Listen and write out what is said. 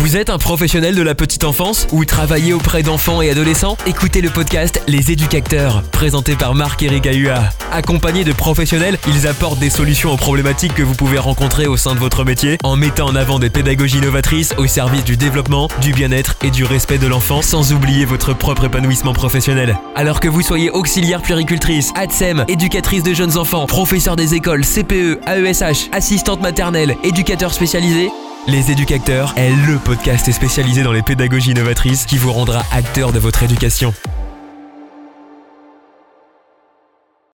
Vous êtes un professionnel de la petite enfance ou travaillez auprès d'enfants et adolescents? Écoutez le podcast Les Éducateurs, présenté par Marc-Éric Ahua. Accompagnés de professionnels, ils apportent des solutions aux problématiques que vous pouvez rencontrer au sein de votre métier en mettant en avant des pédagogies novatrices au service du développement, du bien-être et du respect de l'enfant sans oublier votre propre épanouissement professionnel. Alors que vous soyez auxiliaire puéricultrice, ADSEM, éducatrice de jeunes enfants, professeur des écoles, CPE, AESH, assistante maternelle, éducateur spécialisé, les Éducateurs est le podcast spécialisé dans les pédagogies novatrices qui vous rendra acteur de votre éducation.